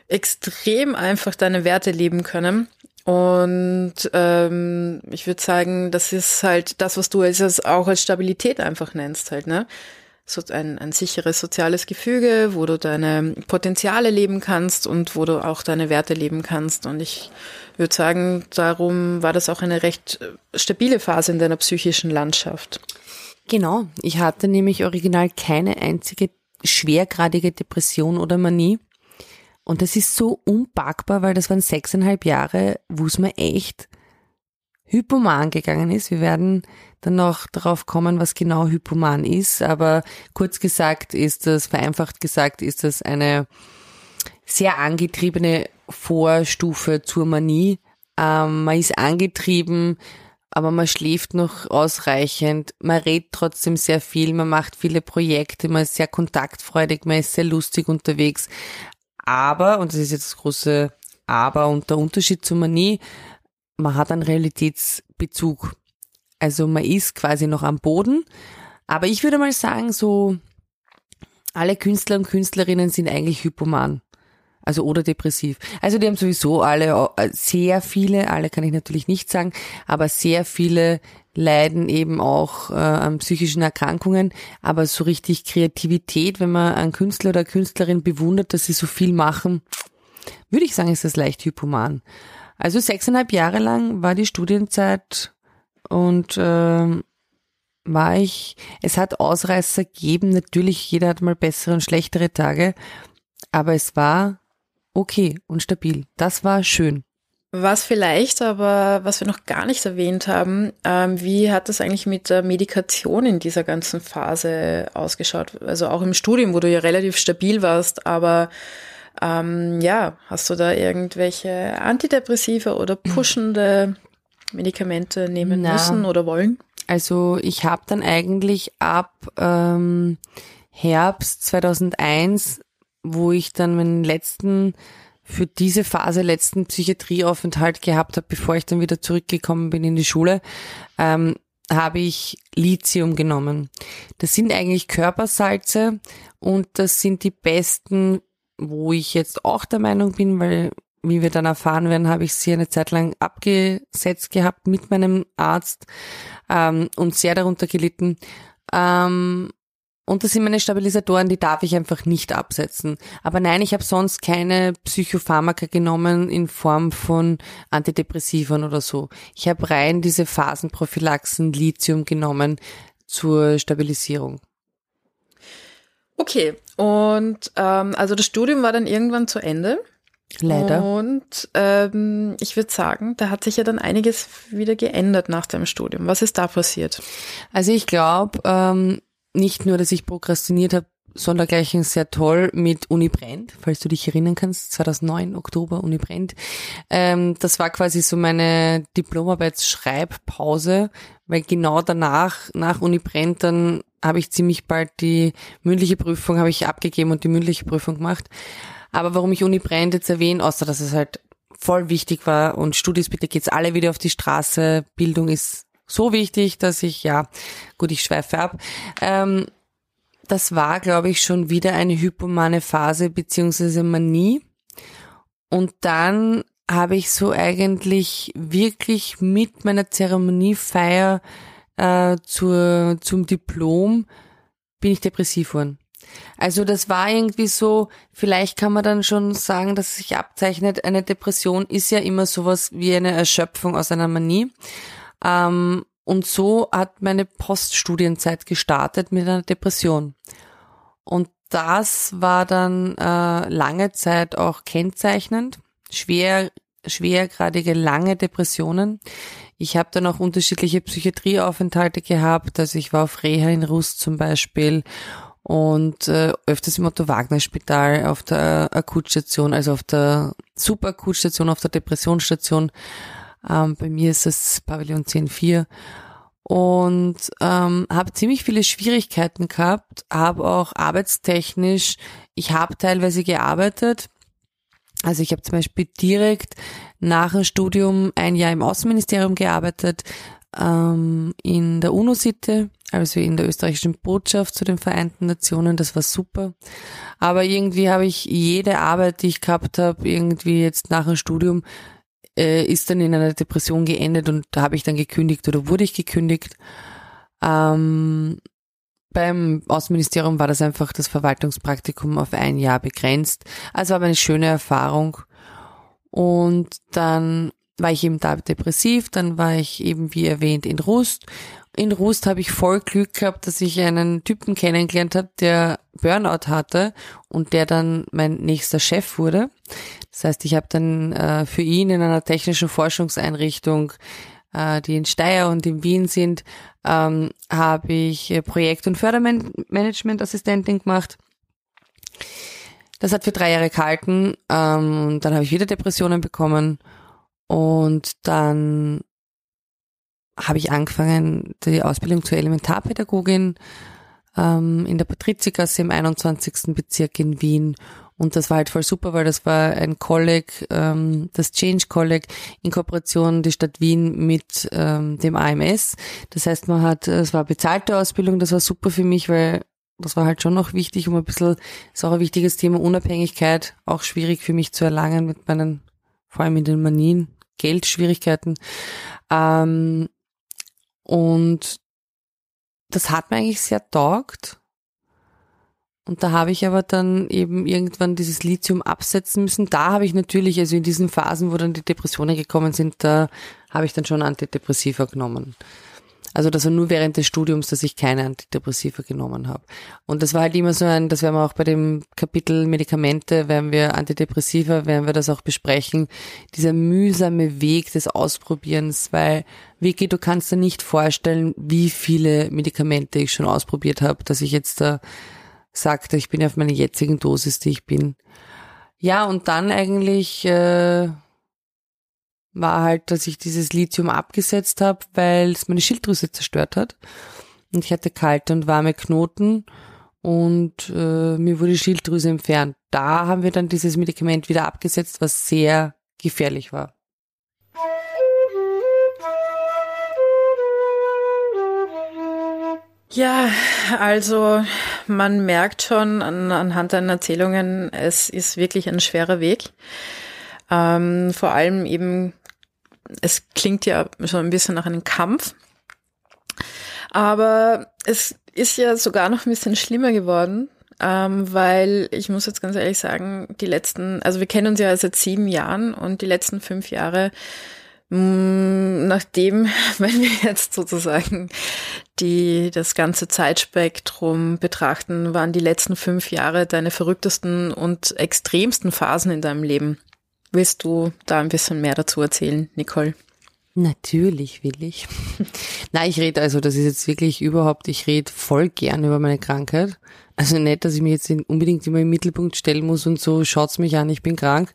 extrem einfach deine Werte leben können. Und ähm, ich würde sagen, das ist halt das, was du jetzt auch als Stabilität einfach nennst halt, ne? So ein, ein sicheres soziales Gefüge, wo du deine Potenziale leben kannst und wo du auch deine Werte leben kannst. Und ich würde sagen, darum war das auch eine recht äh, stabile Phase in deiner psychischen Landschaft. Genau, ich hatte nämlich original keine einzige schwergradige Depression oder Manie. Und das ist so unpackbar, weil das waren sechseinhalb Jahre, wo es mir echt hypoman gegangen ist. Wir werden dann noch darauf kommen, was genau Hypoman ist. Aber kurz gesagt ist das, vereinfacht gesagt, ist das eine sehr angetriebene Vorstufe zur Manie. Ähm, man ist angetrieben, aber man schläft noch ausreichend. Man redet trotzdem sehr viel, man macht viele Projekte, man ist sehr kontaktfreudig, man ist sehr lustig unterwegs. Aber, und das ist jetzt das große Aber und der Unterschied zur Manie, man hat einen Realitätsbezug. Also man ist quasi noch am Boden. Aber ich würde mal sagen, so alle Künstler und Künstlerinnen sind eigentlich hypoman. Also oder depressiv. Also die haben sowieso alle, äh, sehr viele, alle kann ich natürlich nicht sagen, aber sehr viele leiden eben auch äh, an psychischen Erkrankungen. Aber so richtig Kreativität, wenn man einen Künstler oder Künstlerin bewundert, dass sie so viel machen, würde ich sagen, ist das leicht hypoman. Also sechseinhalb Jahre lang war die Studienzeit und ähm, war ich, es hat Ausreißer gegeben, natürlich, jeder hat mal bessere und schlechtere Tage, aber es war okay und stabil. Das war schön. Was vielleicht, aber was wir noch gar nicht erwähnt haben, ähm, wie hat das eigentlich mit der Medikation in dieser ganzen Phase ausgeschaut? Also auch im Studium, wo du ja relativ stabil warst, aber ähm, ja, hast du da irgendwelche Antidepressiva oder pushende Medikamente nehmen Na, müssen oder wollen? Also ich habe dann eigentlich ab, ähm, Herbst 2001, wo ich dann meinen letzten für diese Phase letzten Psychiatrieaufenthalt gehabt habe, bevor ich dann wieder zurückgekommen bin in die Schule, ähm, habe ich Lithium genommen. Das sind eigentlich Körpersalze und das sind die besten, wo ich jetzt auch der Meinung bin, weil wie wir dann erfahren werden, habe ich sie eine Zeit lang abgesetzt gehabt mit meinem Arzt ähm, und sehr darunter gelitten. Ähm, und das sind meine Stabilisatoren, die darf ich einfach nicht absetzen. Aber nein, ich habe sonst keine Psychopharmaka genommen in Form von Antidepressivern oder so. Ich habe rein diese Phasenprophylaxen Lithium genommen zur Stabilisierung. Okay, und ähm, also das Studium war dann irgendwann zu Ende. Leider. Und ähm, ich würde sagen, da hat sich ja dann einiges wieder geändert nach dem Studium. Was ist da passiert? Also ich glaube, ähm, nicht nur, dass ich prokrastiniert habe, sondergleichen sehr toll mit Uni Brand, falls du dich erinnern kannst, 2009, Oktober, Uni Brand. Ähm, das war quasi so meine Diplomarbeitsschreibpause, weil genau danach, nach Uni Brand, dann habe ich ziemlich bald die mündliche Prüfung habe ich abgegeben und die mündliche Prüfung gemacht. Aber warum ich Uni Brand jetzt erwähne, außer dass es halt voll wichtig war und Studios, bitte geht's alle wieder auf die Straße, Bildung ist so wichtig, dass ich, ja, gut, ich schweife ab. Ähm, das war, glaube ich, schon wieder eine hypomane Phase beziehungsweise Manie. Und dann habe ich so eigentlich wirklich mit meiner Zeremoniefeier äh, zur, zum Diplom bin ich depressiv worden. Also das war irgendwie so, vielleicht kann man dann schon sagen, dass es sich abzeichnet, eine Depression ist ja immer sowas wie eine Erschöpfung aus einer Manie. Ähm, und so hat meine Poststudienzeit gestartet mit einer Depression. Und das war dann äh, lange Zeit auch kennzeichnend. Schwer, schwergradige, lange Depressionen. Ich habe dann auch unterschiedliche Psychiatrieaufenthalte gehabt. Also ich war auf Reha in Rust zum Beispiel und äh, öfters im Otto-Wagner-Spital auf der Akutstation, also auf der Superakutstation, auf der Depressionsstation ähm, bei mir ist es Pavillon 10.4 und ähm, habe ziemlich viele Schwierigkeiten gehabt, habe auch arbeitstechnisch, ich habe teilweise gearbeitet, also ich habe zum Beispiel direkt nach dem Studium ein Jahr im Außenministerium gearbeitet, ähm, in der UNO-Sitte, also in der österreichischen Botschaft zu den Vereinten Nationen, das war super. Aber irgendwie habe ich jede Arbeit, die ich gehabt habe, irgendwie jetzt nach dem Studium äh, ist dann in einer Depression geendet und da habe ich dann gekündigt oder wurde ich gekündigt. Ähm, beim Außenministerium war das einfach das Verwaltungspraktikum auf ein Jahr begrenzt. Also war eine schöne Erfahrung. Und dann war ich eben da depressiv, dann war ich eben, wie erwähnt, in Rust. In Rust habe ich voll Glück gehabt, dass ich einen Typen kennengelernt habe, der Burnout hatte und der dann mein nächster Chef wurde. Das heißt, ich habe dann äh, für ihn in einer technischen Forschungseinrichtung, äh, die in Steyr und in Wien sind, ähm, habe ich äh, Projekt- und Fördermanagementassistentin gemacht. Das hat für drei Jahre gehalten. Ähm, dann habe ich wieder Depressionen bekommen und dann habe ich angefangen, die Ausbildung zur Elementarpädagogin ähm, in der Patrizigasse im 21. Bezirk in Wien. Und das war halt voll super, weil das war ein Kolleg, ähm, das Change Kolleg in Kooperation die Stadt Wien mit ähm, dem AMS. Das heißt, man hat, es war bezahlte Ausbildung, das war super für mich, weil das war halt schon noch wichtig, um ein bisschen, ist auch ein wichtiges Thema Unabhängigkeit, auch schwierig für mich zu erlangen mit meinen, vor allem in den Manien, Geldschwierigkeiten. Ähm, und das hat mir eigentlich sehr taugt. Und da habe ich aber dann eben irgendwann dieses Lithium absetzen müssen. Da habe ich natürlich, also in diesen Phasen, wo dann die Depressionen gekommen sind, da habe ich dann schon Antidepressiva genommen. Also das war nur während des Studiums, dass ich keine Antidepressiva genommen habe. Und das war halt immer so ein, das werden wir auch bei dem Kapitel Medikamente, werden wir Antidepressiva, werden wir das auch besprechen, dieser mühsame Weg des Ausprobierens, weil Vicky, du kannst dir nicht vorstellen, wie viele Medikamente ich schon ausprobiert habe, dass ich jetzt da sagte, ich bin auf meiner jetzigen Dosis, die ich bin. Ja, und dann eigentlich äh, war halt, dass ich dieses Lithium abgesetzt habe, weil es meine Schilddrüse zerstört hat. Und ich hatte kalte und warme Knoten. und äh, mir wurde die Schilddrüse entfernt. Da haben wir dann dieses Medikament wieder abgesetzt, was sehr gefährlich war. Ja, also man merkt schon an, anhand deiner Erzählungen, es ist wirklich ein schwerer Weg. Ähm, vor allem eben, es klingt ja schon ein bisschen nach einem Kampf. Aber es ist ja sogar noch ein bisschen schlimmer geworden, ähm, weil ich muss jetzt ganz ehrlich sagen, die letzten, also wir kennen uns ja seit sieben Jahren und die letzten fünf Jahre nachdem, wenn wir jetzt sozusagen die, das ganze Zeitspektrum betrachten, waren die letzten fünf Jahre deine verrücktesten und extremsten Phasen in deinem Leben. Willst du da ein bisschen mehr dazu erzählen, Nicole? Natürlich will ich. Na, ich rede also, das ist jetzt wirklich überhaupt, ich rede voll gern über meine Krankheit. Also nicht, dass ich mich jetzt unbedingt immer im Mittelpunkt stellen muss und so, schaut's mich an, ich bin krank.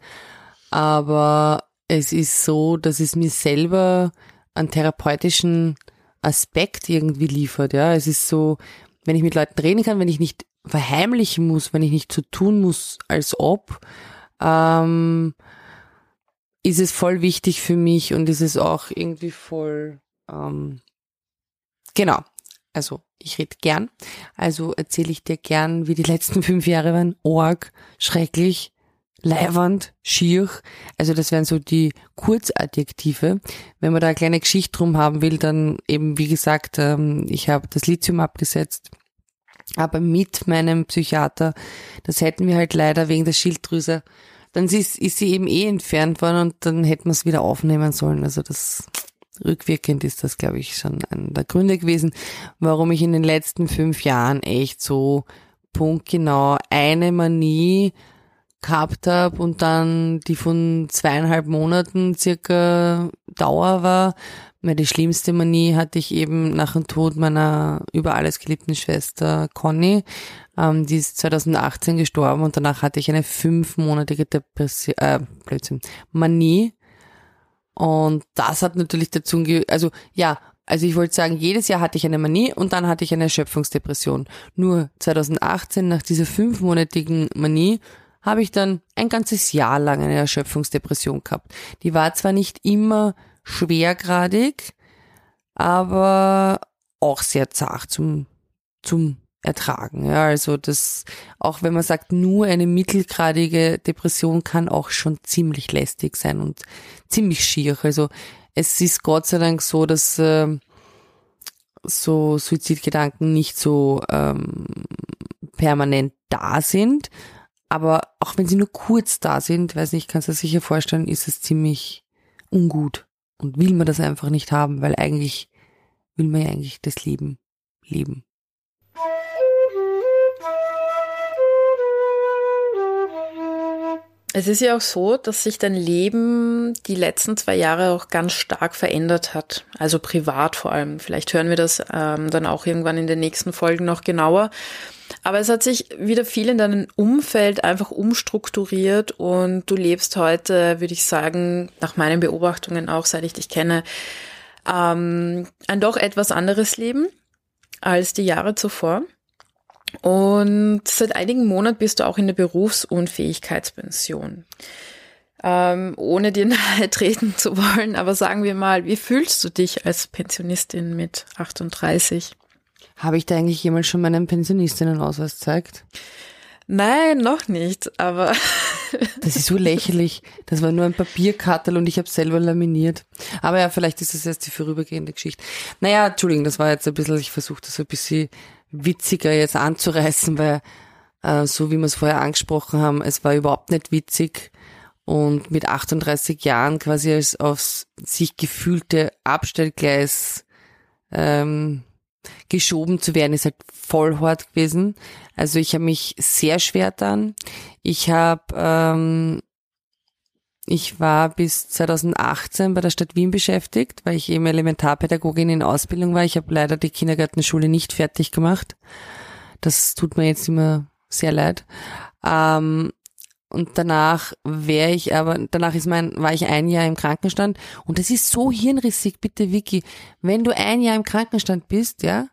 Aber es ist so, dass es mir selber einen therapeutischen Aspekt irgendwie liefert. Ja, es ist so, wenn ich mit Leuten reden kann, wenn ich nicht verheimlichen muss, wenn ich nicht so tun muss, als ob, ähm, ist es voll wichtig für mich und ist es auch irgendwie voll, ähm, genau. Also ich rede gern. Also erzähle ich dir gern, wie die letzten fünf Jahre waren. Org, schrecklich, leiwand, schier. Also das wären so die Kurzadjektive. Wenn man da eine kleine Geschichte drum haben will, dann eben, wie gesagt, ähm, ich habe das Lithium abgesetzt, aber mit meinem Psychiater. Das hätten wir halt leider wegen der Schilddrüse. Dann ist, ist sie eben eh entfernt worden und dann hätten wir es wieder aufnehmen sollen. Also das rückwirkend ist das, glaube ich, schon einer der Gründe gewesen, warum ich in den letzten fünf Jahren echt so punktgenau eine Manie gehabt habe und dann die von zweieinhalb Monaten circa Dauer war. Die schlimmste Manie hatte ich eben nach dem Tod meiner über alles geliebten Schwester Conny. Ähm, die ist 2018 gestorben und danach hatte ich eine fünfmonatige Depression, äh, Blödsinn, Manie. Und das hat natürlich dazu, also ja, also ich wollte sagen, jedes Jahr hatte ich eine Manie und dann hatte ich eine Erschöpfungsdepression. Nur 2018 nach dieser fünfmonatigen Manie habe ich dann ein ganzes Jahr lang eine Erschöpfungsdepression gehabt. Die war zwar nicht immer schwergradig, aber auch sehr zart zum, zum Ertragen. Ja, also das, auch wenn man sagt, nur eine mittelgradige Depression kann auch schon ziemlich lästig sein und ziemlich schier. Also es ist Gott sei Dank so, dass äh, so Suizidgedanken nicht so ähm, permanent da sind, aber auch wenn sie nur kurz da sind, weiß nicht, kannst du dir sicher vorstellen, ist es ziemlich ungut. Und will man das einfach nicht haben, weil eigentlich will man ja eigentlich das Leben leben. Es ist ja auch so, dass sich dein Leben die letzten zwei Jahre auch ganz stark verändert hat. Also privat vor allem. Vielleicht hören wir das ähm, dann auch irgendwann in den nächsten Folgen noch genauer. Aber es hat sich wieder viel in deinem Umfeld einfach umstrukturiert und du lebst heute, würde ich sagen, nach meinen Beobachtungen auch, seit ich dich kenne, ähm, ein doch etwas anderes Leben als die Jahre zuvor. Und seit einigen Monaten bist du auch in der Berufsunfähigkeitspension. Ähm, ohne dir nahe treten zu wollen, aber sagen wir mal, wie fühlst du dich als Pensionistin mit 38? Habe ich da eigentlich jemals schon meinen Pensionistinnenausweis gezeigt? Nein, noch nicht, aber. das ist so lächerlich. Das war nur ein Papierkartel und ich habe selber laminiert. Aber ja, vielleicht ist das erst die vorübergehende Geschichte. Naja, Entschuldigung, das war jetzt ein bisschen, ich versuche das ein bisschen witziger jetzt anzureißen, weil äh, so wie wir es vorher angesprochen haben, es war überhaupt nicht witzig. Und mit 38 Jahren quasi als aufs sich gefühlte Abstellgleis ähm, geschoben zu werden, ist halt voll hart gewesen. Also ich habe mich sehr schwer dann. Ich habe, ähm, ich war bis 2018 bei der Stadt Wien beschäftigt, weil ich eben Elementarpädagogin in Ausbildung war. Ich habe leider die Kindergartenschule nicht fertig gemacht. Das tut mir jetzt immer sehr leid. Ähm, und danach wäre ich aber, danach ist mein, war ich ein Jahr im Krankenstand und das ist so hirnrissig, bitte Vicky. Wenn du ein Jahr im Krankenstand bist, ja,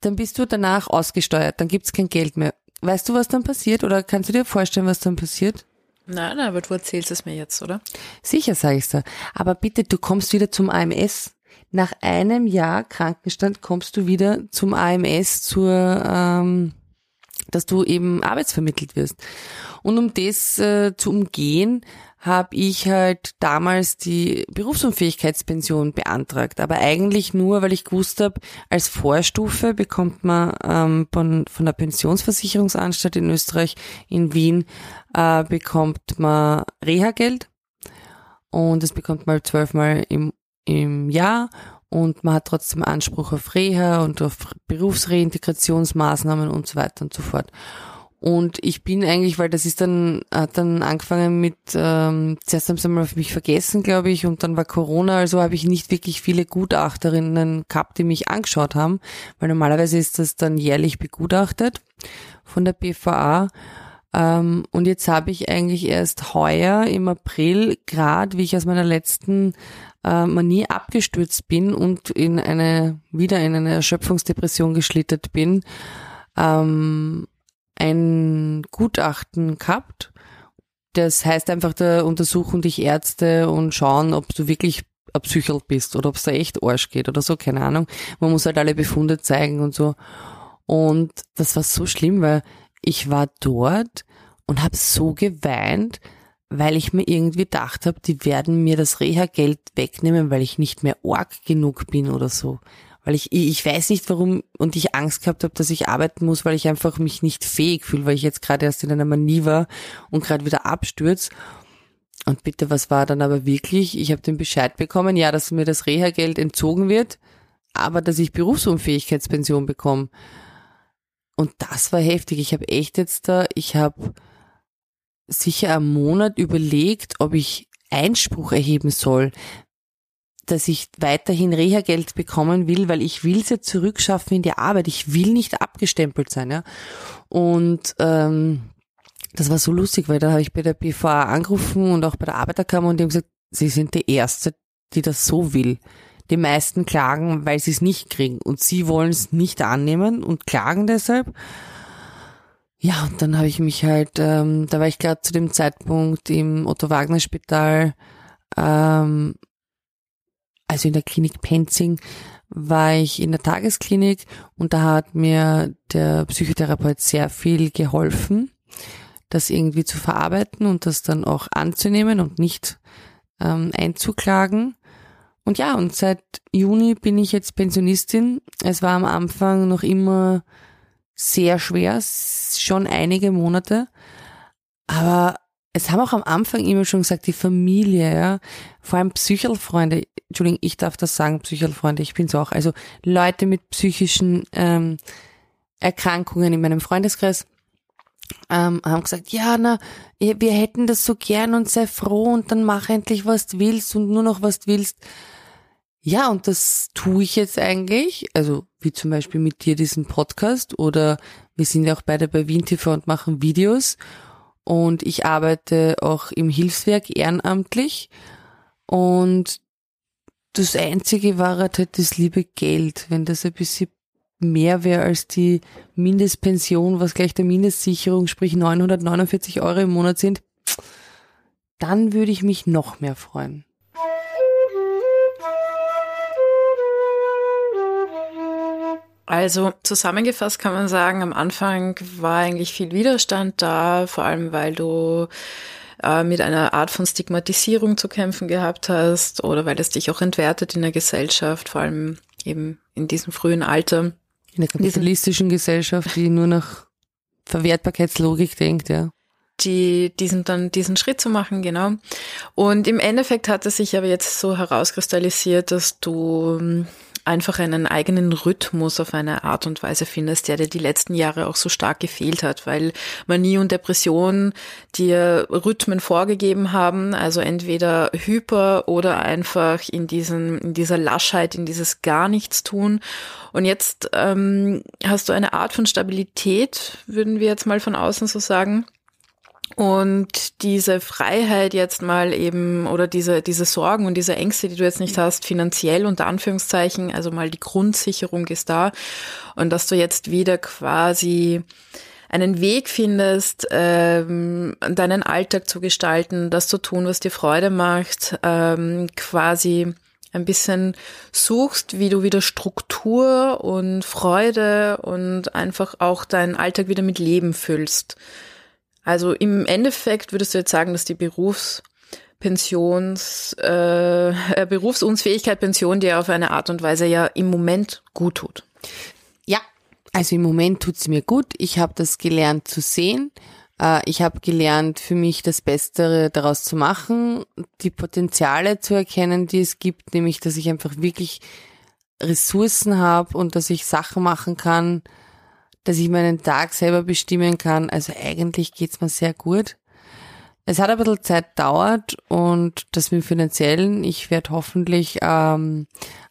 dann bist du danach ausgesteuert, dann gibt's kein Geld mehr. Weißt du, was dann passiert oder kannst du dir vorstellen, was dann passiert? Nein, aber du erzählst es mir jetzt, oder? Sicher, sage ich dir. Aber bitte, du kommst wieder zum AMS. Nach einem Jahr Krankenstand kommst du wieder zum AMS, zur, ähm, dass du eben arbeitsvermittelt wirst. Und um das äh, zu umgehen, habe ich halt damals die Berufsunfähigkeitspension beantragt. Aber eigentlich nur, weil ich gewusst habe, als Vorstufe bekommt man ähm, von, von der Pensionsversicherungsanstalt in Österreich in Wien, äh, bekommt man Reha-Geld. Und das bekommt man zwölfmal im, im Jahr und man hat trotzdem Anspruch auf Reha und auf Berufsreintegrationsmaßnahmen und so weiter und so fort. Und ich bin eigentlich, weil das ist dann, hat dann angefangen mit, ähm, zuerst haben sie mal auf mich vergessen, glaube ich, und dann war Corona, also habe ich nicht wirklich viele Gutachterinnen gehabt, die mich angeschaut haben, weil normalerweise ist das dann jährlich begutachtet von der BVA. Ähm, und jetzt habe ich eigentlich erst heuer im April, gerade wie ich aus meiner letzten äh, Manie abgestürzt bin und in eine, wieder in eine Erschöpfungsdepression geschlittert bin, ähm, ein Gutachten gehabt. Das heißt einfach, da untersuchen dich Ärzte und schauen, ob du wirklich ein Psychol bist oder ob es da echt Arsch geht oder so, keine Ahnung. Man muss halt alle Befunde zeigen und so. Und das war so schlimm, weil ich war dort und habe so geweint, weil ich mir irgendwie gedacht habe, die werden mir das Reha-Geld wegnehmen, weil ich nicht mehr arg genug bin oder so weil ich, ich weiß nicht warum und ich Angst gehabt habe, dass ich arbeiten muss, weil ich einfach mich nicht fähig fühle, weil ich jetzt gerade erst in einer Manie war und gerade wieder abstürz. Und bitte, was war dann aber wirklich? Ich habe den Bescheid bekommen, ja, dass mir das Reha-Geld entzogen wird, aber dass ich Berufsunfähigkeitspension bekomme. Und das war heftig. Ich habe echt jetzt da, ich habe sicher einen Monat überlegt, ob ich Einspruch erheben soll, dass ich weiterhin Reha-Geld bekommen will, weil ich will es ja zurückschaffen in die Arbeit. Ich will nicht abgestempelt sein, ja. Und ähm, das war so lustig, weil da habe ich bei der BVA angerufen und auch bei der Arbeiterkammer und haben gesagt, sie sind die Erste, die das so will. Die meisten klagen, weil sie es nicht kriegen und sie wollen es nicht annehmen und klagen deshalb. Ja, und dann habe ich mich halt, ähm, da war ich gerade zu dem Zeitpunkt im Otto-Wagner-Spital ähm, also in der Klinik Penzing, war ich in der Tagesklinik und da hat mir der Psychotherapeut sehr viel geholfen, das irgendwie zu verarbeiten und das dann auch anzunehmen und nicht ähm, einzuklagen. Und ja, und seit Juni bin ich jetzt Pensionistin. Es war am Anfang noch immer sehr schwer, schon einige Monate. Aber es haben auch am Anfang immer schon gesagt, die Familie, ja, vor allem Psychelfreunde, Entschuldigung, ich darf das sagen, Psychelfreunde, ich bin's auch, also Leute mit psychischen ähm, Erkrankungen in meinem Freundeskreis ähm, haben gesagt, ja, na, wir hätten das so gern und sei froh und dann mach endlich, was du willst und nur noch, was du willst. Ja, und das tue ich jetzt eigentlich, also wie zum Beispiel mit dir diesen Podcast oder wir sind ja auch beide bei WinTV und machen Videos und ich arbeite auch im Hilfswerk ehrenamtlich und das Einzige war halt das liebe Geld. Wenn das ein bisschen mehr wäre als die Mindestpension, was gleich der Mindestsicherung, sprich 949 Euro im Monat sind, dann würde ich mich noch mehr freuen. Also zusammengefasst kann man sagen, am Anfang war eigentlich viel Widerstand da, vor allem weil du äh, mit einer Art von Stigmatisierung zu kämpfen gehabt hast oder weil es dich auch entwertet in der Gesellschaft, vor allem eben in diesem frühen Alter. In der kapitalistischen Gesellschaft, die nur nach Verwertbarkeitslogik denkt, ja die diesen dann diesen Schritt zu machen, genau. Und im Endeffekt hat es sich aber jetzt so herauskristallisiert, dass du einfach einen eigenen Rhythmus auf eine Art und Weise findest, der dir die letzten Jahre auch so stark gefehlt hat, weil Manie und Depression dir Rhythmen vorgegeben haben, also entweder hyper oder einfach in diesen, in dieser Laschheit, in dieses gar nichts tun. Und jetzt ähm, hast du eine Art von Stabilität, würden wir jetzt mal von außen so sagen Und diese Freiheit jetzt mal eben oder diese, diese Sorgen und diese Ängste, die du jetzt nicht hast, finanziell unter Anführungszeichen, also mal die Grundsicherung ist da und dass du jetzt wieder quasi einen Weg findest, ähm, deinen Alltag zu gestalten, das zu tun, was dir Freude macht, ähm, quasi ein bisschen suchst, wie du wieder Struktur und Freude und einfach auch deinen Alltag wieder mit Leben füllst. Also im Endeffekt würdest du jetzt sagen, dass die Berufspensions, äh, äh, Berufsunfähigkeit Pension dir auf eine Art und Weise ja im Moment gut tut. Ja, also im Moment tut's mir gut. Ich habe das gelernt zu sehen. Äh, ich habe gelernt, für mich das Beste daraus zu machen, die Potenziale zu erkennen, die es gibt, nämlich dass ich einfach wirklich Ressourcen habe und dass ich Sachen machen kann, dass ich meinen Tag selber bestimmen kann. Also eigentlich geht's mir sehr gut. Es hat ein bisschen Zeit dauert und das mit dem Finanziellen, ich werde hoffentlich ähm,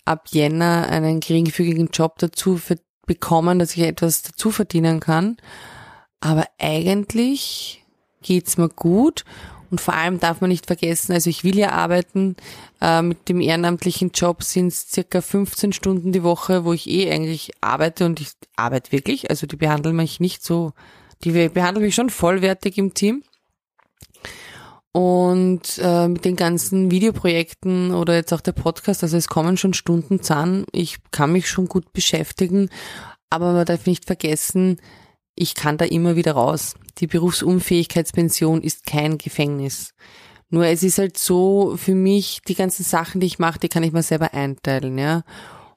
ab Jänner einen geringfügigen Job dazu bekommen, dass ich etwas dazu verdienen kann. Aber eigentlich geht's mir gut und vor allem darf man nicht vergessen, also ich will ja arbeiten, äh, mit dem ehrenamtlichen Job sind es circa 15 Stunden die Woche, wo ich eh eigentlich arbeite und ich arbeite wirklich, also die behandeln mich nicht so, die behandeln mich schon vollwertig im Team. Und äh, mit den ganzen Videoprojekten oder jetzt auch der Podcast, also es kommen schon Stunden zahn, ich kann mich schon gut beschäftigen, aber man darf nicht vergessen, ich kann da immer wieder raus. Die Berufsunfähigkeitspension ist kein Gefängnis. Nur es ist halt so, für mich, die ganzen Sachen, die ich mache, die kann ich mir selber einteilen, ja.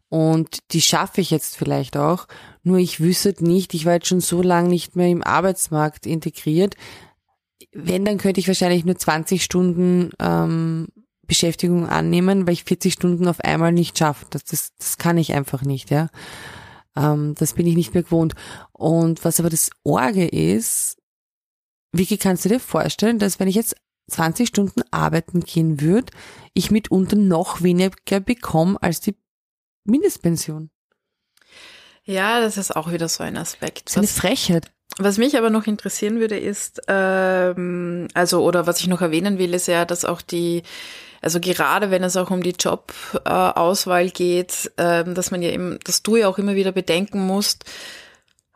Und die schaffe ich jetzt vielleicht auch. Nur ich wüsste nicht, ich war jetzt schon so lange nicht mehr im Arbeitsmarkt integriert. Wenn, dann könnte ich wahrscheinlich nur 20 Stunden ähm, Beschäftigung annehmen, weil ich 40 Stunden auf einmal nicht schaffe. Das, das, das kann ich einfach nicht, ja. Ähm, das bin ich nicht mehr gewohnt. Und was aber das Orge ist, Vicky, kannst du dir vorstellen, dass wenn ich jetzt 20 Stunden arbeiten gehen würde, ich mitunter noch weniger bekomme als die Mindestpension? Ja, das ist auch wieder so ein Aspekt. Das ist eine Frechheit. Was mich aber noch interessieren würde, ist, ähm, also, oder was ich noch erwähnen will, ist ja, dass auch die also gerade wenn es auch um die Jobauswahl geht, ähm, dass man ja eben, dass du ja auch immer wieder bedenken musst,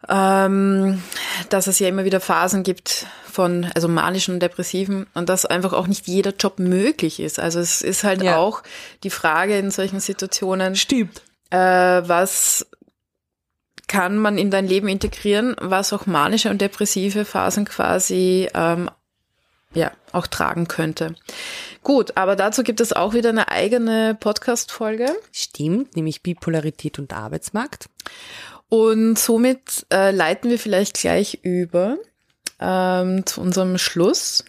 ähm, dass es ja immer wieder Phasen gibt von, also manischen und depressiven und dass einfach auch nicht jeder Job möglich ist. Also es ist halt ja. auch die Frage in solchen Situationen. Stimmt. Äh, was kann man in dein Leben integrieren, was auch manische und depressive Phasen quasi ähm, ja auch tragen könnte. Gut, aber dazu gibt es auch wieder eine eigene Podcast-Folge. Stimmt, nämlich Bipolarität und Arbeitsmarkt. Und somit äh, leiten wir vielleicht gleich über ähm, zu unserem Schluss.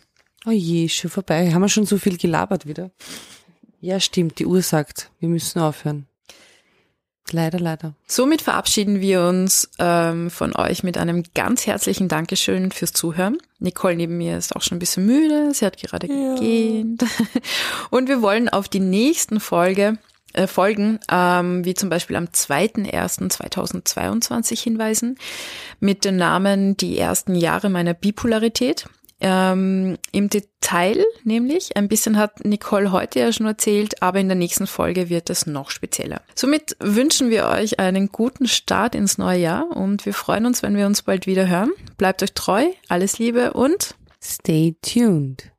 Oh je, schon vorbei. Haben wir schon so viel gelabert wieder? Ja, stimmt, die Uhr sagt, wir müssen aufhören. Leider, leider. Somit verabschieden wir uns ähm, von euch mit einem ganz herzlichen Dankeschön fürs Zuhören. Nicole neben mir ist auch schon ein bisschen müde, sie hat gerade ja. gegähnt. Und wir wollen auf die nächsten Folge, äh, Folgen, ähm, wie zum Beispiel am 2.1.2022 hinweisen, mit dem Namen Die ersten Jahre meiner Bipolarität. Ähm, Im Detail nämlich, ein bisschen hat Nicole heute ja schon erzählt, aber in der nächsten Folge wird es noch spezieller. Somit wünschen wir euch einen guten Start ins neue Jahr und wir freuen uns, wenn wir uns bald wieder hören. Bleibt euch treu, alles Liebe und stay tuned.